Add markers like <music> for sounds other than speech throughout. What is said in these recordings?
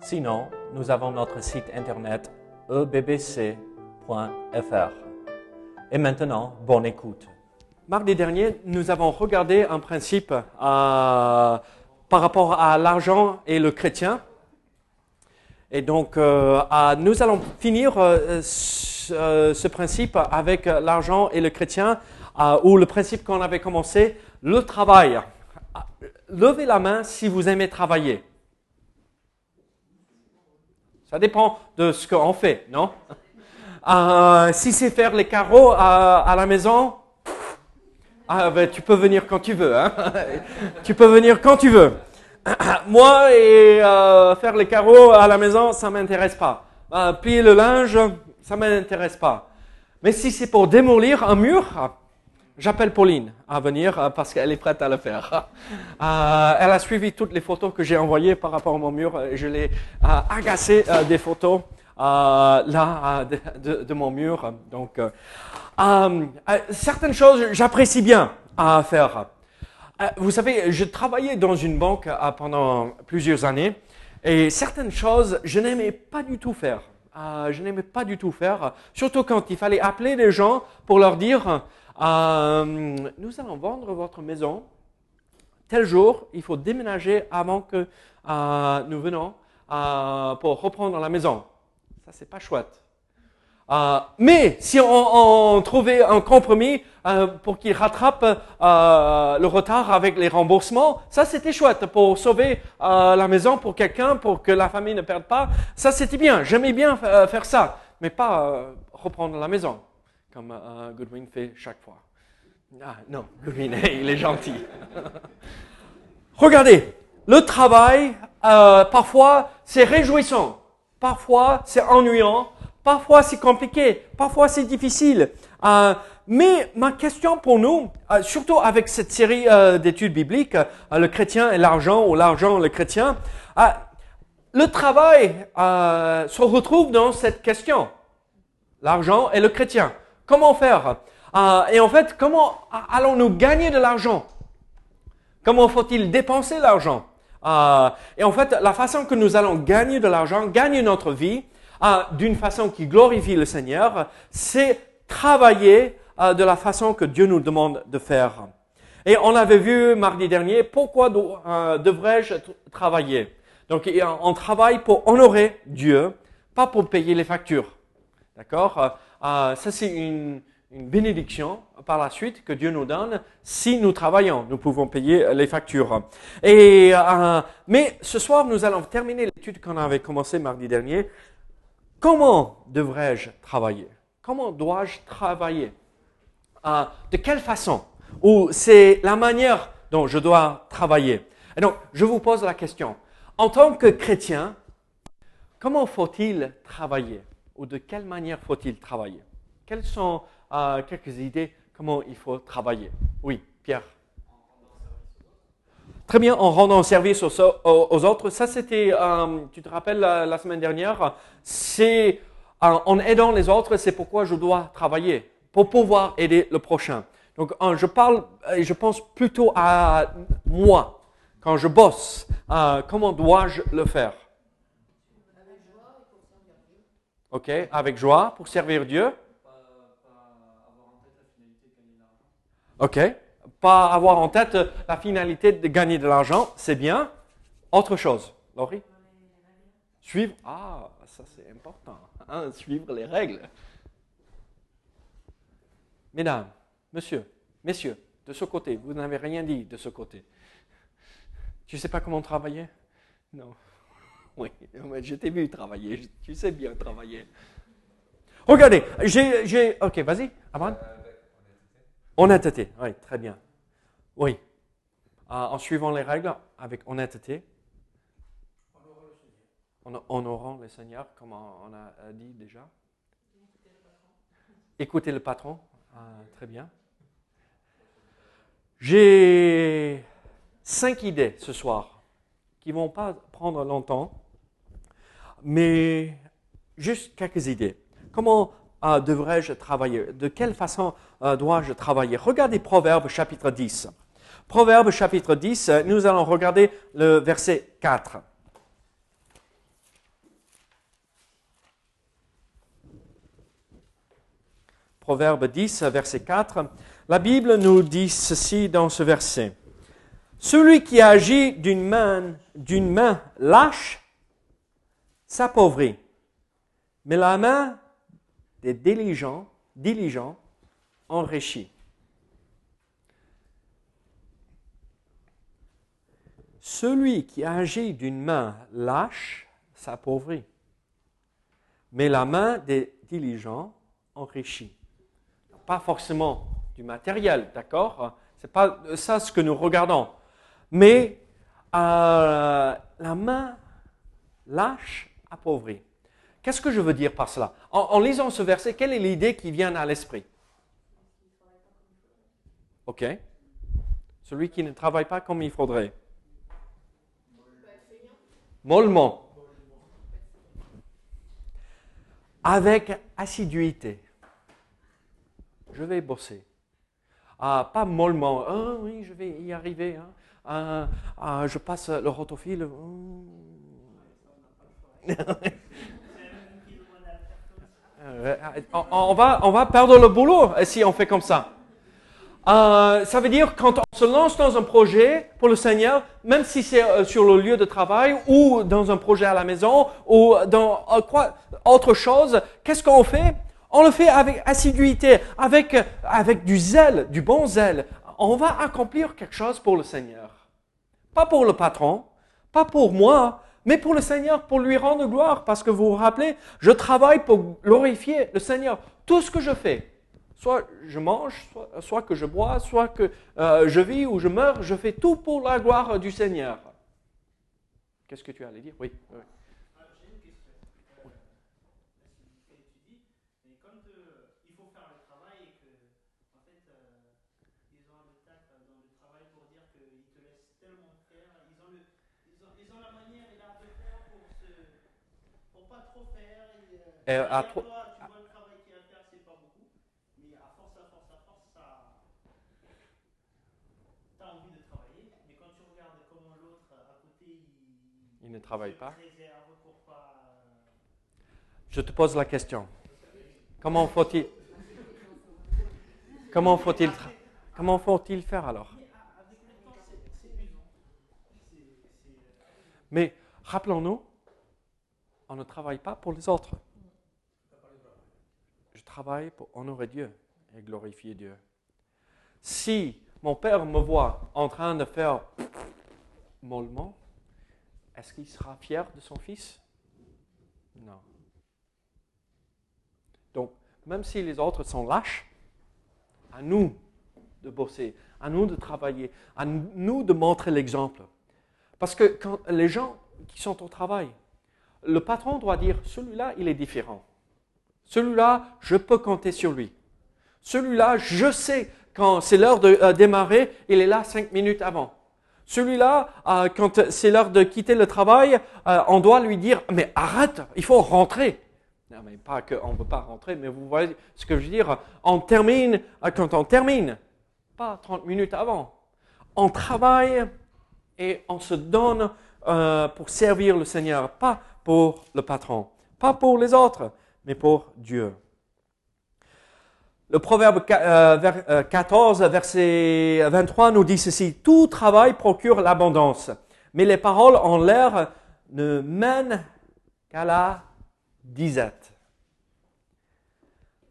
Sinon, nous avons notre site internet ebbc.fr. Et maintenant, bonne écoute. Mardi dernier, nous avons regardé un principe euh, par rapport à l'argent et le chrétien. Et donc, euh, nous allons finir euh, ce, principe avec l'argent et le chrétien, ou le principe qu'on avait commencé, le travail. Levez la main si vous aimez travailler. Ça dépend de ce qu'on fait, non? <laughs> Euh, Si c'est faire les carreaux à, la maison, ah, ben, tu peux venir quand tu veux. Hein <laughs> tu peux venir quand tu veux. <coughs> Moi, euh, faire les carreaux à la maison, ça m'intéresse pas. Euh, plier le linge, ça m'intéresse pas. Mais si c'est pour démolir un mur, j'appelle Pauline à venir euh, parce qu'elle est prête à le faire. <laughs> Euh, elle a suivi toutes les photos que j'ai envoyées par rapport à mon mur. et Je l'ai euh, agacé euh, des photos euh, là euh, de, de- mon mur. Donc, euh, euh, euh, certaines choses, j'apprécie bien à faire. Euh, Vous savez, je travaillais dans une banque euh, pendant plusieurs années et certaines choses, je n'aimais pas du tout faire. Euh, je n'aimais pas du tout faire, surtout quand il fallait appeler les gens pour leur dire euh, Nous allons vendre votre maison. Tel jour, il faut déménager avant que euh, nous venons euh, pour reprendre la maison. Ça, c'est pas chouette. Euh, mais si on, on trouvait un compromis euh, pour qu'il rattrape euh, le retard avec les remboursements, ça c'était chouette pour sauver la maison pour quelqu'un, pour que la famille ne perde pas. Ça c'était bien. J'aimais bien faire ça, mais pas reprendre la maison comme Goodwin fait chaque fois. Ah non, Goodwin, <laughs> il est gentil. <laughs> Regardez, le travail, euh, parfois, c'est réjouissant. Parfois, c'est ennuyant. Parfois, c'est compliqué. Parfois, c'est difficile. Euh, mais ma question pour nous, euh, surtout avec cette série d'études bibliques, le chrétien et l'argent, ou l'argent, le chrétien, le travail se retrouve dans cette question. L'argent et le chrétien. Comment faire? Euh, Et en fait, comment allons-nous gagner de l'argent? Comment faut-il dépenser l'argent? Euh, Et en fait, la façon que nous allons gagner de l'argent, gagner notre vie, euh, d'une façon qui glorifie le Seigneur, c'est travailler de la façon que Dieu nous demande de faire. Et on avait vu mardi dernier, pourquoi devrais-je travailler? Donc, on travaille pour honorer Dieu, pas pour payer les factures. D'accord? Euh, Ça, c'est une, bénédiction par la suite que Dieu nous donne si nous travaillons. Nous pouvons payer les factures. Et, euh, mais ce soir, nous allons terminer l'étude qu'on avait commencé mardi dernier. Comment devrais-je travailler? Comment dois-je travailler? Euh, De quelle façon? Ou c'est la manière dont je dois travailler? Et donc, je vous pose la question. En tant que chrétien, Comment faut-il travailler? Ou de quelle manière faut-il travailler? Quelles sont euh, quelques idées comment il faut travailler? Oui, Pierre. Très bien, en rendant service aux, autres. Ça, c'était, euh, tu te rappelles la, semaine dernière, c'est euh, en aidant les autres, c'est pourquoi je dois travailler, pour pouvoir aider le prochain. Donc, je parle, je pense plutôt à moi. Quand je bosse, comment dois-je le faire? Ok, avec joie pour servir Dieu. Ok, pas avoir en tête la finalité de gagner de l'argent, c'est bien. Autre chose, Laurie? Suivre? Ah, ça c'est important. hein, suivre les règles. Mesdames, monsieur, messieurs, de ce côté, vous n'avez rien dit de ce côté. Tu ne sais pas comment travailler? Non. Oui, <laughs> je t'ai vu travailler. Tu sais bien travailler. Regardez, j'ai. Ok, vas-y, Aman. Honnêteté, oui, très bien. Oui. Euh, en suivant les règles, avec honnêteté. en honorant le Seigneur, comme on a dit déjà. Écoutez le patron. Ah, très bien. J'ai cinq idées ce soir qui vont pas prendre longtemps, mais juste quelques idées. Comment euh, devrais-je travailler? De quelle façon euh, dois-je travailler? Regardez Proverbe chapitre 10. Proverbe chapitre 10, nous allons regarder le verset 4. Proverbe 10, verset 4. La Bible nous dit ceci dans ce verset. Celui qui agit d'une main, d'une main lâche s'appauvrit, mais la main des diligents, diligents enrichit. Celui qui agit d'une main lâche s'appauvrit, mais la main des diligents enrichit. Pas forcément du matériel, d'accord C'est pas ça ce que nous regardons. Mais euh, la main lâche appauvrit. Qu'est-ce que je veux dire par cela? En, lisant ce verset, quelle est l'idée qui vient à l'esprit? Ok. Celui qui ne travaille pas comme il faudrait. Mollement. Avec assiduité. Je vais bosser. Ah, pas mollement. Ah oui, je vais y arriver. Hein. Ah, ah, je passe le rotophile. Euh, on, va, on va perdre le boulot si on fait comme ça. Euh, ça veut dire quand on se lance dans un projet pour le Seigneur, même si c'est euh, sur le lieu de travail ou dans un projet à la maison ou dans autre chose, qu'est-ce qu'on fait? On le fait avec assiduité, avec, avec du zèle, du bon zèle. On va accomplir quelque chose pour le Seigneur. Pas pour le patron, pas pour moi, mais pour le Seigneur, pour lui rendre gloire. Parce que vous vous rappelez, je travaille pour glorifier le Seigneur. Tout ce que je fais, soit je mange, soit, que je bois, soit que euh, je vis ou je meurs, je fais tout pour la gloire du Seigneur. Qu'est-ce que tu allais dire? Oui. oui. Et à toi, tu vois le travail qu'il y a à faire, c'est pas beaucoup, mais à force, à force, à force, ça. Tu as envie de travailler, mais quand tu regardes comment l'autre à côté, il, il ne travaille pas. Pas... Je te pose la question. Comment faut-il Comment faut-il Comment faut-il faire alors? Mais rappelons-nous, on ne travaille pas pour les autres travaille pour honorer Dieu et glorifier Dieu. Si mon père me voit en train de faire mollement, est-ce qu'il sera fier de son fils? Non. Donc, même si les autres sont lâches, à nous de bosser, à nous de travailler, à nous de montrer l'exemple. Parce que quand les gens qui sont au travail, le patron doit dire, celui-là, il est différent. Celui-là, je peux compter sur lui. Celui-là, je sais quand c'est l'heure de euh, démarrer, il est là cinq minutes avant. Celui-là, euh, quand c'est l'heure de quitter le travail, euh, on doit lui dire, mais arrête, il faut rentrer. Non, mais pas qu'on ne peut pas rentrer, mais vous voyez ce que je veux dire. On termine quand on termine, pas 30 minutes avant. On travaille et on se donne pour servir le Seigneur, pas pour le patron, pas pour les autres mais pour Dieu. Le proverbe 14, euh, euh, verset 23 nous dit ceci, Tout travail procure l'abondance, mais les paroles en l'air ne mènent qu'à la disette.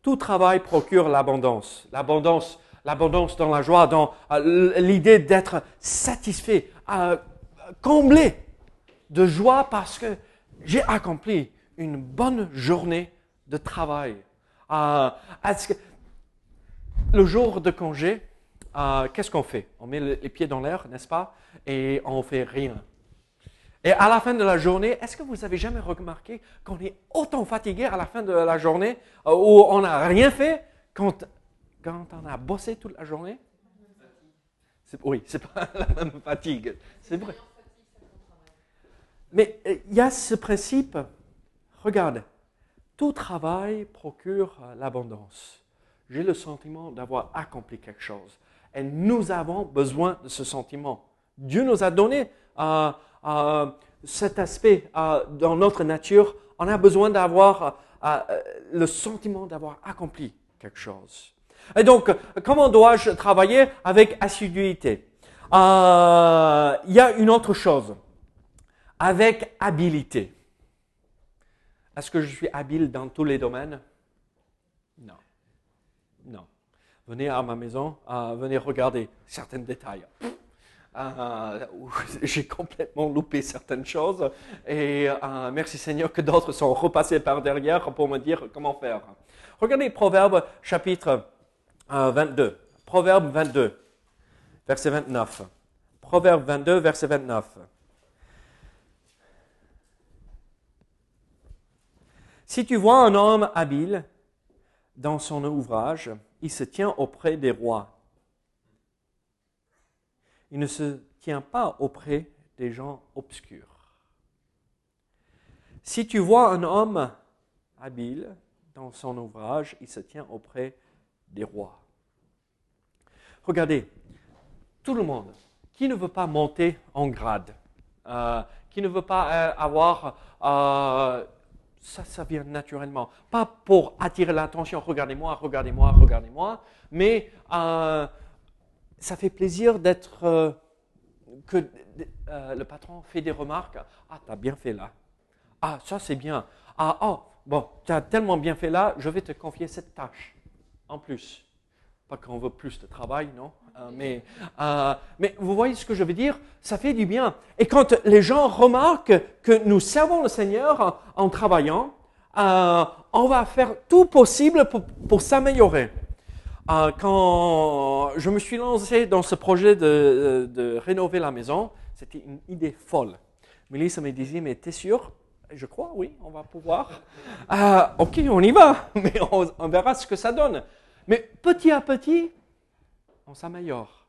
Tout travail procure l'abondance. L'abondance, l'abondance dans la joie, dans euh, l'idée d'être satisfait, comblé de joie parce que j'ai accompli une bonne journée de travail. Euh, le jour de congé, euh, qu'est-ce qu'on fait? On met les pieds dans l'air, n'est-ce pas? Et on fait rien. Et à la fin de la journée, est-ce que vous avez jamais remarqué qu'on est autant fatigué à la fin de la journée euh, où on n'a rien fait quand, quand on a bossé toute la journée? Oui, c'est pas <laughs> la même fatigue, c'est vrai. Mais euh, il y a ce principe, regarde, tout travail procure euh, l'abondance. J'ai le sentiment d'avoir accompli quelque chose. Et nous avons besoin de ce sentiment. Dieu nous a donné euh, cet aspect dans notre nature. On a besoin d'avoir le sentiment d'avoir accompli quelque chose. Et donc, comment dois-je travailler avec assiduité? Il y a une autre chose, avec habileté. Est-ce que je suis habile dans tous les domaines? Non. Non. Venez à ma maison, euh, venez regarder certains détails. Euh, <laughs> J'ai complètement loupé certaines choses et euh, merci Seigneur que d'autres sont repassés par derrière pour me dire comment faire. Regardez Proverbe chapitre euh, 22. Proverbe 22, verset 29. Proverbe 22, verset 29. Si tu vois un homme habile dans son ouvrage, il se tient auprès des rois. Il ne se tient pas auprès des gens obscurs. Si tu vois un homme habile dans son ouvrage, il se tient auprès des rois. Regardez, tout le monde, qui ne veut pas monter en grade, euh, qui ne veut pas euh, avoir euh, ça, ça vient naturellement. Pas pour attirer l'attention, regardez-moi, regardez-moi, regardez-moi, mais euh, ça fait plaisir d'être euh, que euh, le patron fait des remarques. Ah, tu as bien fait là. Ah, ça c'est bien. Ah, oh, bon, tu as tellement bien fait là, je vais te confier cette tâche en plus. Pas qu'on veut plus de travail, non? Mais, euh, mais vous voyez ce que je veux dire? Ça fait du bien. Et quand les gens remarquent que nous servons le Seigneur en, travaillant, euh, on va faire tout possible pour, s'améliorer. Quand je me suis lancé dans ce projet de, rénover la maison, c'était une idée folle. Mélissa me disait, mais t'es sûr? Je crois, oui, on va pouvoir. Ok, on y va, <laughs> mais on verra ce que ça donne. Mais petit à petit, on s'améliore.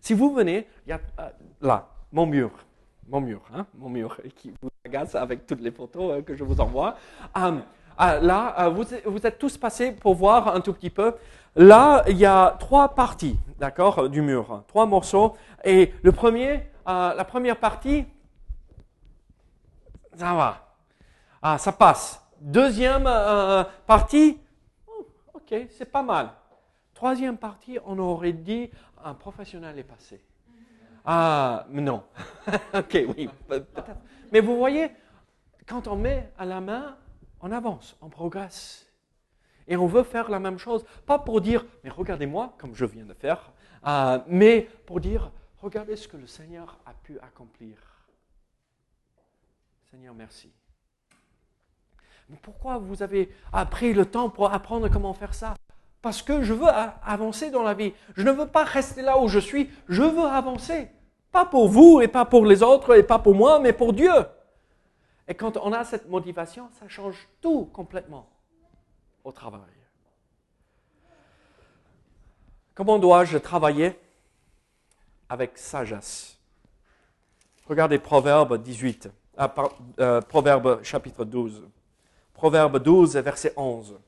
Si vous venez, il y a euh, là, mon mur, mon mur, hein, mon mur <laughs> qui vous agace avec toutes les photos euh, que je vous envoie. Euh, là, vous, êtes tous passés pour voir un tout petit peu. Là, il y a trois parties, d'accord, du mur, trois morceaux. Et premier, la première partie, ça va, ah, ça passe. Deuxième partie, oh, ok, c'est pas mal. Troisième partie, on aurait dit un professionnel est passé. Ah, non. <laughs> ok, oui, pe- peut-être. Mais vous voyez, quand on met à la main, on avance, on progresse. Et on veut faire la même chose, pas pour dire, mais regardez-moi, comme je viens de faire, euh, mais pour dire, regardez ce que le Seigneur a pu accomplir. Seigneur, merci. Mais pourquoi vous avez pris le temps pour apprendre comment faire ça? Parce que je veux avancer dans la vie. Je ne veux pas rester là où je suis, je veux avancer. Pas pour vous et pas pour les autres et pas pour moi, mais pour Dieu. Et quand on a cette motivation, ça change tout complètement au travail. Comment dois-je travailler Avec sagesse? Regardez Proverbe 18, ah, euh, Proverbe chapitre 12. Proverbe 12, verset 11.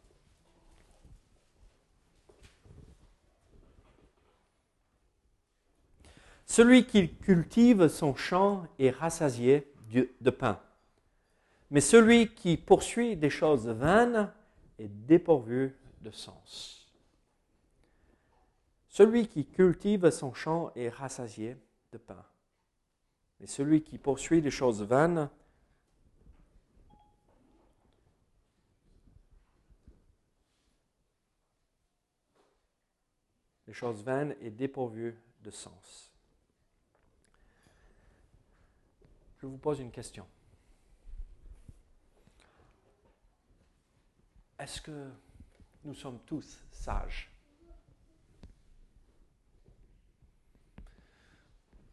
Celui qui cultive son champ est rassasié de pain. Mais celui qui poursuit des choses vaines est dépourvu de sens. Celui qui cultive son champ est rassasié de pain. Mais celui qui poursuit des choses vaines les choses vaines est dépourvu de sens. Je vous pose une question. Est-ce que nous sommes tous sages?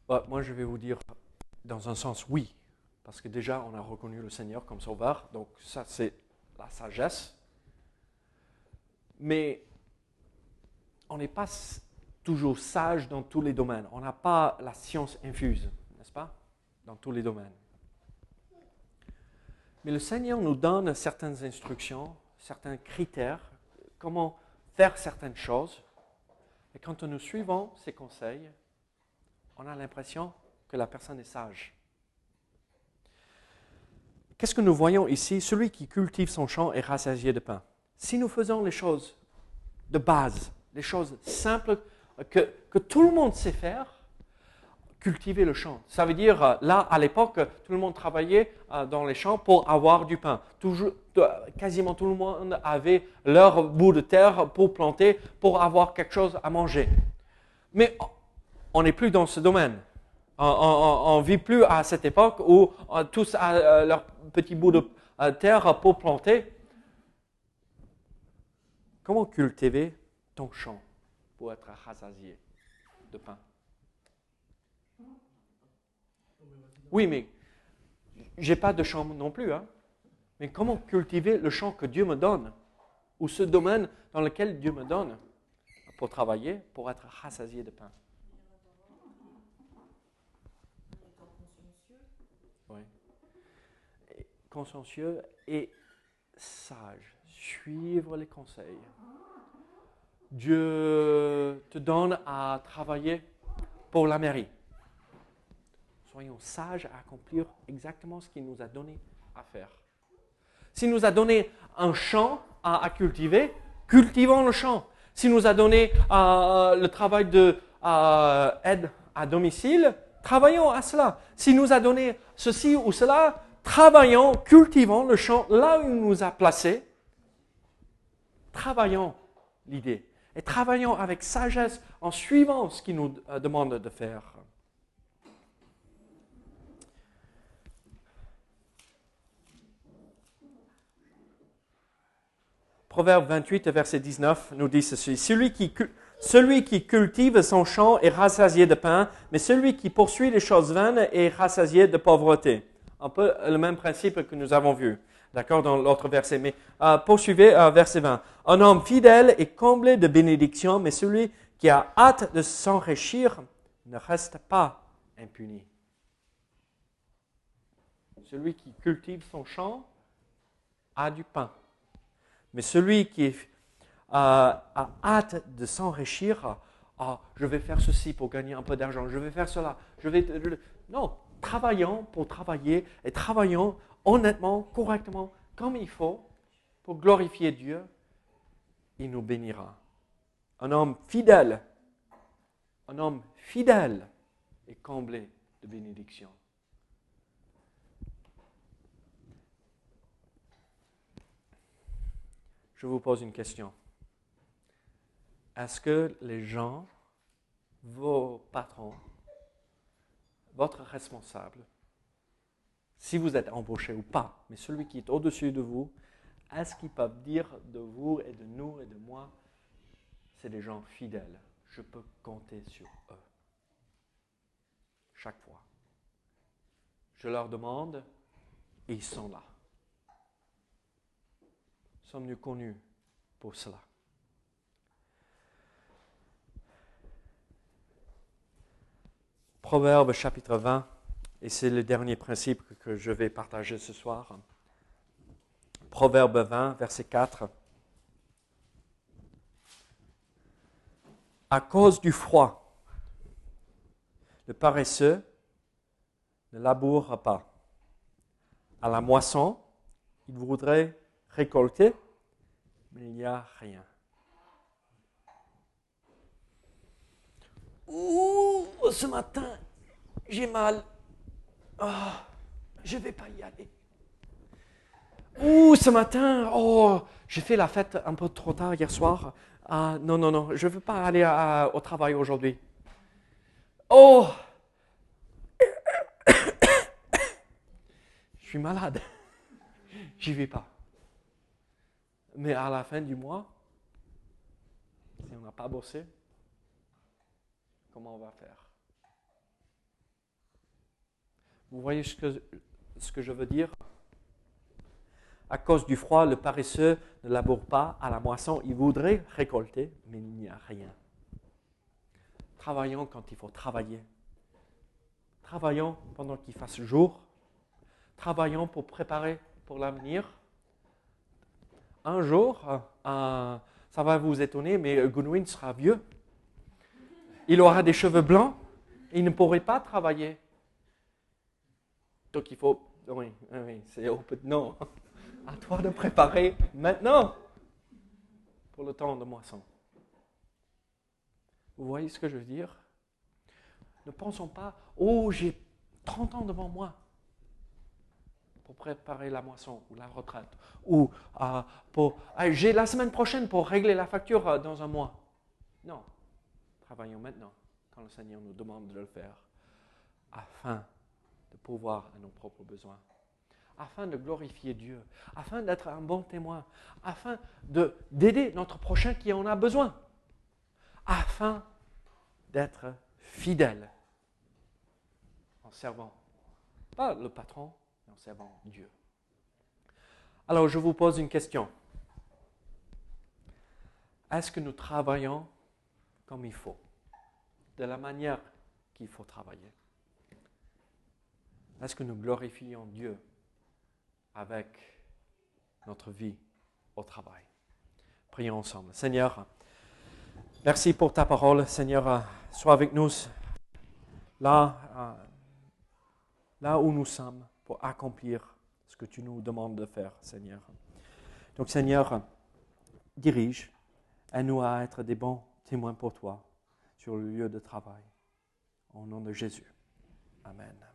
Bah, Moi, je vais vous dire, dans un sens, oui, parce que déjà on a reconnu le Seigneur comme sauveur, donc ça c'est la sagesse. Mais on n'est pas toujours sage dans tous les domaines. On n'a pas la science infuse, n'est-ce pas? Dans tous les domaines. Mais le Seigneur nous donne certaines instructions, certains critères, comment faire certaines choses. Et quand nous suivons ces conseils, on a l'impression que la personne est sage. Qu'est-ce que nous voyons ici? Celui qui cultive son champ est rassasié de pain. Si nous faisons les choses de base, les choses simples que, que tout le monde sait faire, cultiver le champ. Ça veut dire, euh, là, à l'époque, tout le monde travaillait euh, dans les champs pour avoir du pain. Toujours, euh, quasiment tout le monde avait leur bout de terre pour planter, pour avoir quelque chose à manger. Mais on n'est plus dans ce domaine. On ne vit plus à cette époque où tous ont leur petit bout de terre pour planter. Comment cultiver ton champ pour être rassasié de pain? Oui, mais j'ai pas de champ non plus. Hein. Mais comment cultiver le champ que Dieu me donne Ou ce domaine dans lequel Dieu me donne pour travailler, pour être rassasié de pain? Oui. Consciencieux et sage. Suivre les conseils. Dieu te donne à travailler pour la mairie. Soyons sages à accomplir exactement ce qu'il nous a donné à faire. S'il nous a donné un champ à, cultiver, cultivons le champ. S'il nous a donné euh, le travail de euh, aide à domicile, travaillons à cela. S'il nous a donné ceci ou cela, travaillons, cultivons le champ là où il nous a placés. Travaillons l'idée et travaillons avec sagesse en suivant ce qu'il nous euh, demande de faire. Proverbe 28, verset 19 nous dit ceci. Celui qui, celui qui cultive son champ est rassasié de pain, mais celui qui poursuit les choses vaines est rassasié de pauvreté. Un peu le même principe que nous avons vu, d'accord, dans l'autre verset. Mais euh, poursuivez euh, verset 20. Un homme fidèle est comblé de bénédictions, mais celui qui a hâte de s'enrichir ne reste pas impuni. Celui qui cultive son champ a du pain. Mais celui qui euh, a hâte de s'enrichir, ah, je vais faire ceci pour gagner un peu d'argent, je vais faire cela, je vais... Non, travaillons pour travailler et travaillons honnêtement, correctement, comme il faut, pour glorifier Dieu, il nous bénira. Un homme fidèle, un homme fidèle est comblé de bénédictions. Je vous pose une question. Est-ce que les gens, vos patrons, votre responsable, si vous êtes embauché ou pas, mais celui qui est au-dessus de vous, est-ce qu'ils peuvent dire de vous et de nous et de moi, c'est des gens fidèles, je peux compter sur eux chaque fois. Je leur demande et ils sont là. Sommes-nous connus pour cela? Proverbe chapitre 20, et c'est le dernier principe que je vais partager ce soir. Proverbe 20, verset 4. À cause du froid, le paresseux ne labourera pas. À la moisson, il voudrait récolter, mais il n'y a rien. Ouh, ce matin, j'ai mal. Ah, je ne vais pas y aller. Ouh, ce matin, oh, j'ai fait la fête un peu trop tard hier soir. Ah, non, non, non, je ne veux pas aller à- au travail aujourd'hui. Oh, <coughs> je suis malade. J'y vais pas. Mais à la fin du mois, si on n'a pas bossé, comment on va faire? Vous voyez ce que, je veux dire? À cause du froid, le paresseux ne laboure pas à la moisson. Il voudrait récolter, mais il n'y a rien. Travaillons quand il faut travailler. Travaillons pendant qu'il fasse jour. Travaillons pour préparer pour l'avenir. Un jour, ça va vous étonner, mais Goodwin sera vieux. Il aura des cheveux blancs il ne pourrait pas travailler. Donc il faut. Oui, oui, c'est non. À toi de préparer maintenant pour le temps de moisson. Vous voyez ce que je veux dire? Ne pensons pas, oh, j'ai 30 ans devant moi pour préparer la moisson ou la retraite. Ou euh, pour, j'ai la semaine prochaine pour régler la facture euh, dans un mois. Non, travaillons maintenant quand le Seigneur nous demande de le faire, afin de pouvoir à nos propres besoins, afin de glorifier Dieu, afin d'être un bon témoin, afin de, d'aider notre prochain qui en a besoin, afin d'être fidèle en servant, pas le patron, servant Dieu. Alors je vous pose une question. Est-ce que nous travaillons comme il faut de la manière qu'il faut travailler? Est-ce que nous glorifions Dieu avec notre vie au travail? Prions ensemble. Seigneur, merci pour ta parole. Seigneur, sois avec nous là, là où nous sommes pour accomplir ce que tu nous demandes de faire, Seigneur. Donc, Seigneur, dirige, aide-nous à être des bons témoins pour toi sur le lieu de travail. Au nom de Jésus. Amen.